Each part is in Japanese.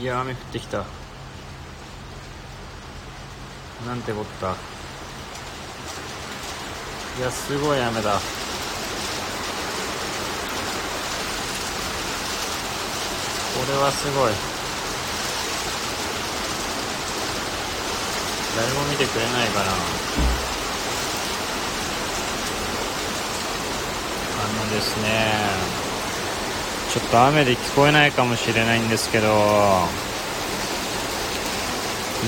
いや雨降ってきた。なんてこった。いやすごい雨だ。これはすごい。誰も見てくれないかな。あのですね。ちょっと雨で聞こえないかもしれないんですけど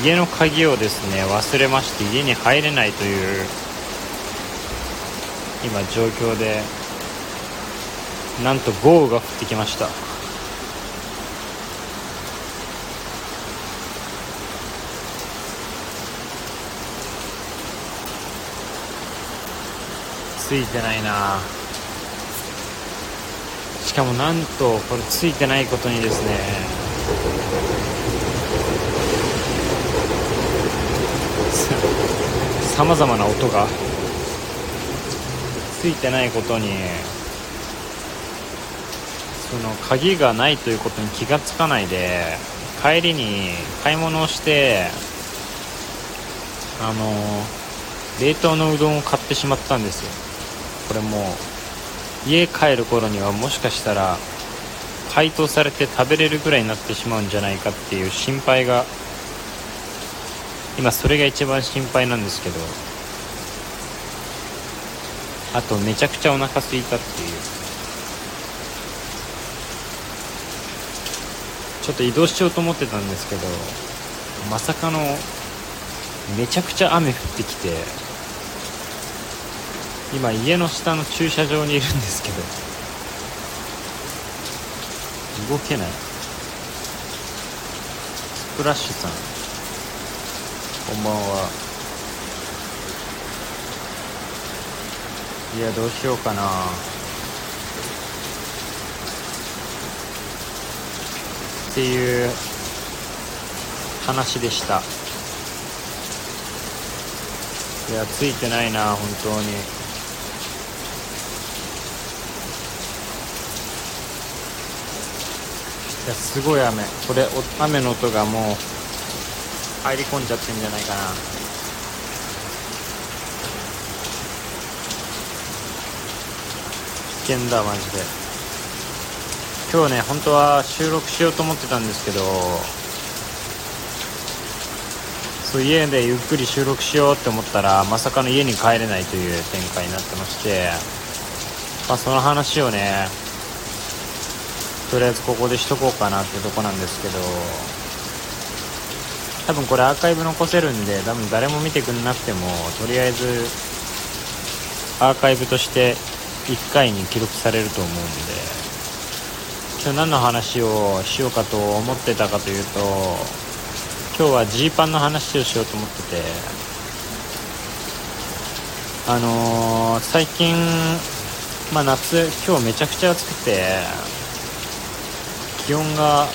家の鍵をですね忘れまして家に入れないという今状況でなんと豪雨が降ってきました。ついてないな。しかもなんとこれついてないことにですね。さまざまな音が。ついてないことに。その鍵がないということに気がつかないで帰りに買い物をしてあの冷凍のうどんを買ってしまったんですよ。これもう家帰る頃にはもしかしたら解凍されて食べれるぐらいになってしまうんじゃないかっていう心配が今それが一番心配なんですけどあとめちゃくちゃお腹すいたっていう。ちょっと移動しようと思ってたんですけどまさかのめちゃくちゃ雨降ってきて今家の下の駐車場にいるんですけど。動けない。スプラッシュさん。こんばんは。いやどうしようかな。っていう話でした。いやついてないな本当に。やすごい雨。これ雨の音がもう入り込んじゃってんじゃないかな。危険だマジで。今日ね本当は収録しようと思ってたんですけどそう家でゆっくり収録しようって思ったらまさかの家に帰れないという展開になってまして、まあ、その話をねとりあえずここでしとこうかなってとこなんですけど多分これアーカイブ残せるんで多分誰も見てくれなくてもとりあえずアーカイブとして1回に記録されると思うんで今日何の話をしようかと思ってたかというと今日はジーパンの話をしようと思っててあのー、最近まあ夏今日めちゃくちゃ暑くて気温が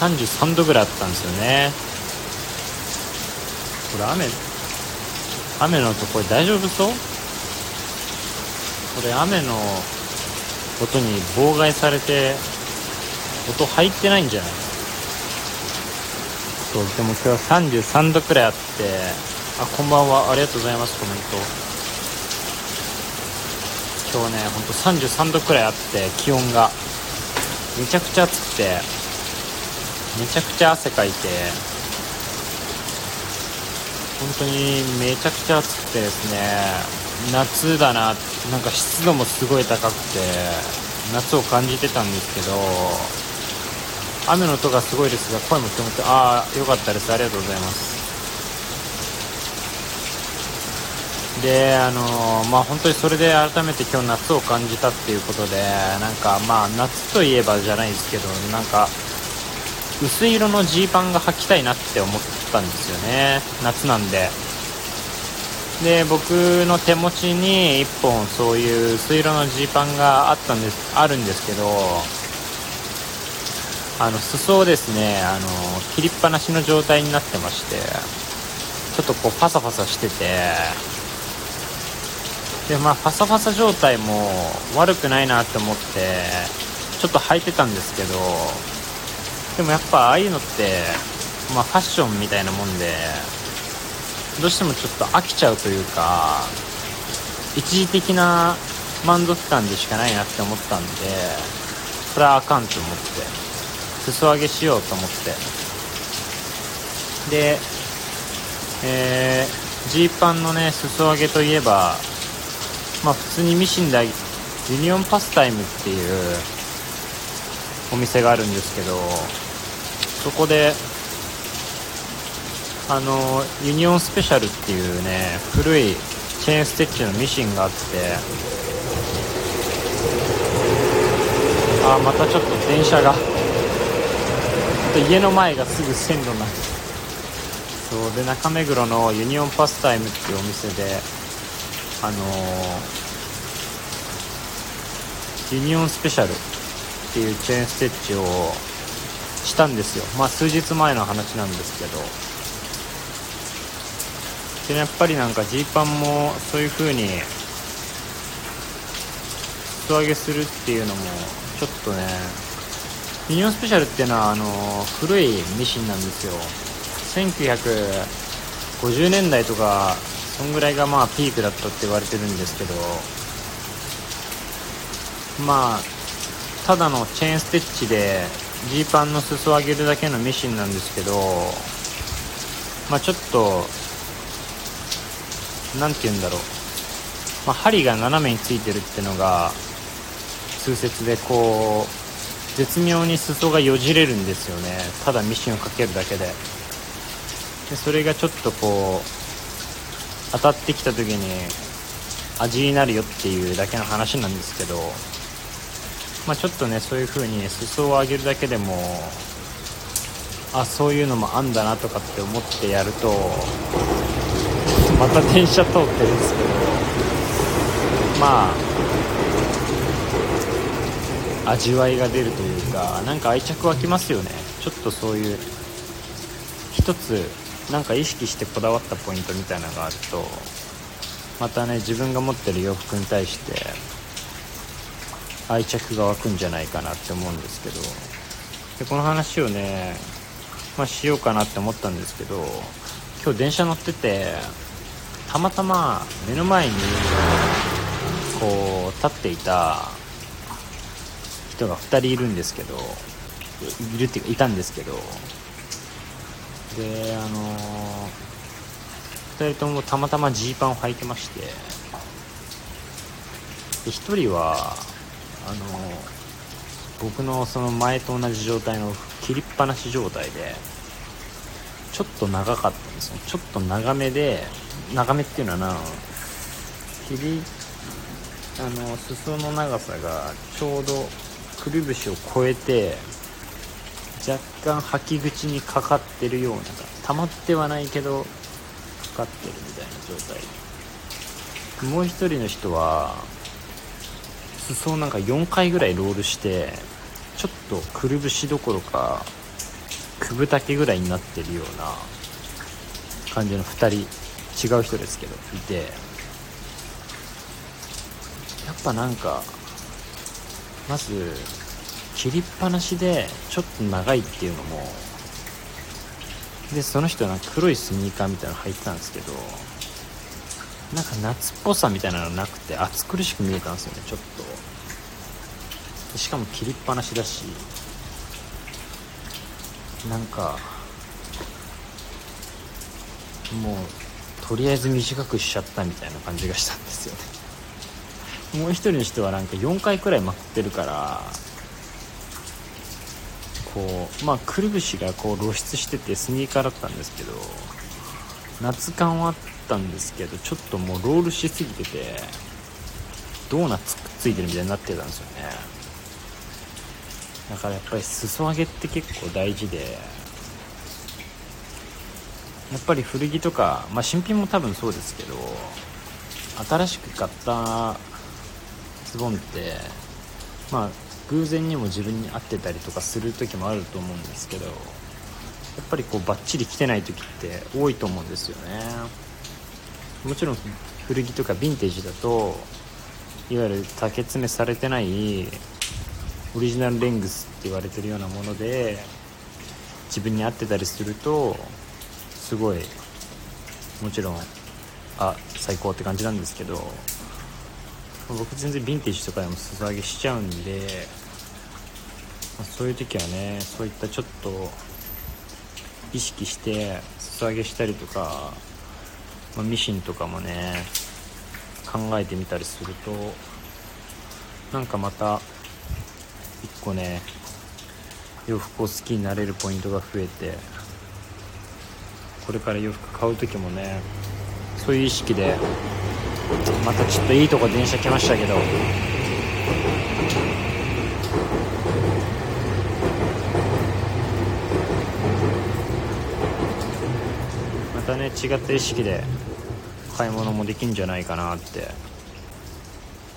33度ぐらいあったんですよね。これ雨？雨の音これ大丈夫そう？これ雨の音に妨害されて音入ってないんじゃない？そうでも今日33度くらいあってあこんばんは。ありがとうございますコメント。今日ねほんと33度くらいあって気温がめちゃくちゃ暑くてめちゃくちゃ汗かいて本当にめちゃくちゃ暑くてですね夏だななんか湿度もすごい高くて夏を感じてたんですけど雨の音がすごいですが声も聞こえてああよかったです。ありがとうございます。であのまあ本当にそれで改めて今日夏を感じたっていうことでなんかまあ夏といえばじゃないですけどなんか薄い色のジーパンが履きたいなって思ったんですよね。夏なんで。で僕の手持ちに1本そういう薄い色のジーパンがあったんですあるんですけどあの裾をですねあの切りっぱなしの状態になってましてちょっとこうパサパサしててでまあパサパサ状態も悪くないなって思ってちょっと履いてたんですけどでもやっぱああいうのってまあファッションみたいなもんでどうしてもちょっと飽きちゃうというか一時的な満足感でしかないなって思ったんでそれはあかんと思って裾上げしようと思って。でえージ、ーパンのね裾上げといえばまあ普通にミシンでユニオンパスタイムっていうお店があるんですけどそこであのユニオンスペシャルっていうね古いチェーンステッチのミシンがあってあまたちょっと電車が家の前がすぐ線路なんです。そうで中目黒のユニオンパスタイムっていうお店であのー、ユニオンスペシャルっていうチェーンステッチをしたんですよ。まあ数日前の話なんですけど。でやっぱりなんかジーパンもそういう風に裾上げするっていうのもちょっとねミニオンスペシャルっていうのはあの古いミシンなんですよ。1950年代とかそんぐらいがまあピークだったって言われてるんですけどまあただのチェーンステッチでジーパンの裾を上げるだけのミシンなんですけどまあちょっと何て言うんだろう、まあ、針が斜めについてるってのが通説でこう絶妙に裾がよじれるんですよね。ただミシンをかけるだけで。でそれがちょっとこう当たってきた時に味になるよっていうだけの話なんですけどまあ、ちょっとねそういう風に裾を上げるだけでもあそういうのもあんだなとかって思ってやるとまた電車通ってるんですけどまあ味わいが出るというかなんか愛着湧きますよね。ちょっとそういう一つなんか意識してこだわったポイントみたいなのがあるとまたね自分が持ってる洋服に対して愛着が湧くんじゃないかなって思うんですけどでこの話をね、まあ、しようかなって思ったんですけど今日電車乗っててたまたま目の前にこう立っていた人が2人いるんですけどいるっていうかいたんですけどであの2人ともたまたまジーパンを履いてまして。で1人はあの僕のその前と同じ状態の切りっぱなし状態でちょっと長かったんですよ。ちょっと長めで長めっていうのはな切りあの裾の長さがちょうどくるぶしを越えて若干履き口にかかってるような溜まってはないけどかかってるみたいな状態もう一人の人は裾をなんか4回ぐらいロールしてちょっとくるぶしどころか九分丈ぐらいになってるような感じの2人違う人ですけどいて。やっぱなんかまず切りっぱなしでちょっと長いっていうのもでその人なんか黒いスニーカーみたいなの履いてたんですけどなんか夏っぽさみたいなのなくて暑苦しく見えたんですよねちょっと。しかも切りっぱなしだしなんかもうとりあえず短くしちゃったみたいな感じがしたんですよね。もう一人の人はなんか4回くらいまくってるからこうまあくるぶしがこう露出しててスニーカーだったんですけど夏感はあったんですけどちょっともうロールしすぎててドーナツくっついてるみたいになってたんですよね。だからやっぱり裾上げって結構大事でやっぱり古着とか、まあ、新品も多分そうですけど新しく買ったズボンってまあ偶然にも自分に合ってたりとかする時もあると思うんですけどやっぱりこうバッチリ着てない時って多いと思うんですよね。もちろん古着とかヴィンテージだといわゆる竹詰めされてないオリジナルレングスって言われてるようなもので自分に合ってたりするとすごいもちろんあ最高って感じなんですけど僕全然ヴィンテージとかでも裾上げしちゃうんで、まあ、そういう時はねそういったちょっと意識して裾上げしたりとか、まあ、ミシンとかもね考えてみたりするとなんかまた一個ね洋服を好きになれるポイントが増えてこれから洋服買う時もねそういう意識でまたちょっといいとこ電車来ましたけど。またね違った意識で買い物もできんじゃないかなって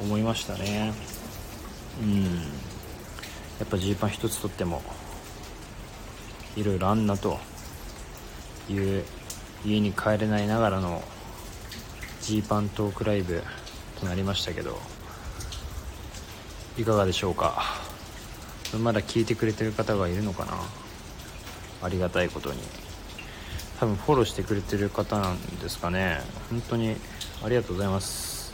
思いましたね。うん。やっぱジーパン一つとってもいろいろあんなという家に帰れないながらのジーパントークライブとなりましたけどいかがでしょうか？まだ聞いてくれてる方がいるのかな？ありがたいことに。多分フォローしてくれてる方なんですかね？本当にありがとうございます。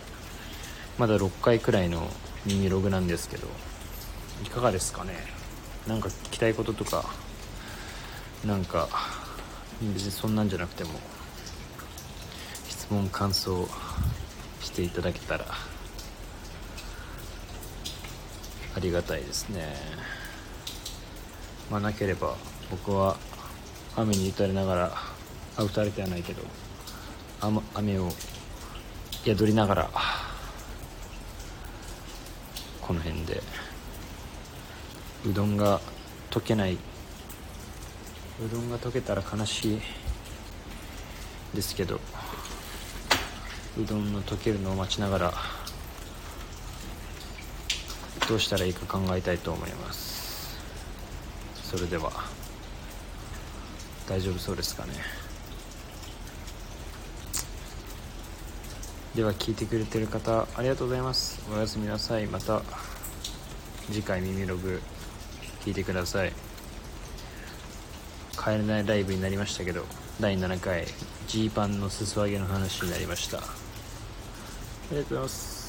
まだ6回くらいのミニログなんですけどいかがですかね？なんか聞きたいこととかなんか別にそんなんじゃなくても。質問感想していただけたらありがたいですね。まあなければ僕は雨に打たれながらあ打たれてはないけど雨を宿りながらこの辺でうどんが溶けないうどんが溶けたら悲しいですけどうどんの溶けるのを待ちながらどうしたらいいか考えたいと思います。それでは大丈夫そうですかね。では聞いてくれてる方ありがとうございます。おやすみなさい。また次回耳ログ聞いてください。帰れないライブになりましたけど第7回ジーパンの裾上げの話になりました。りがとうございます。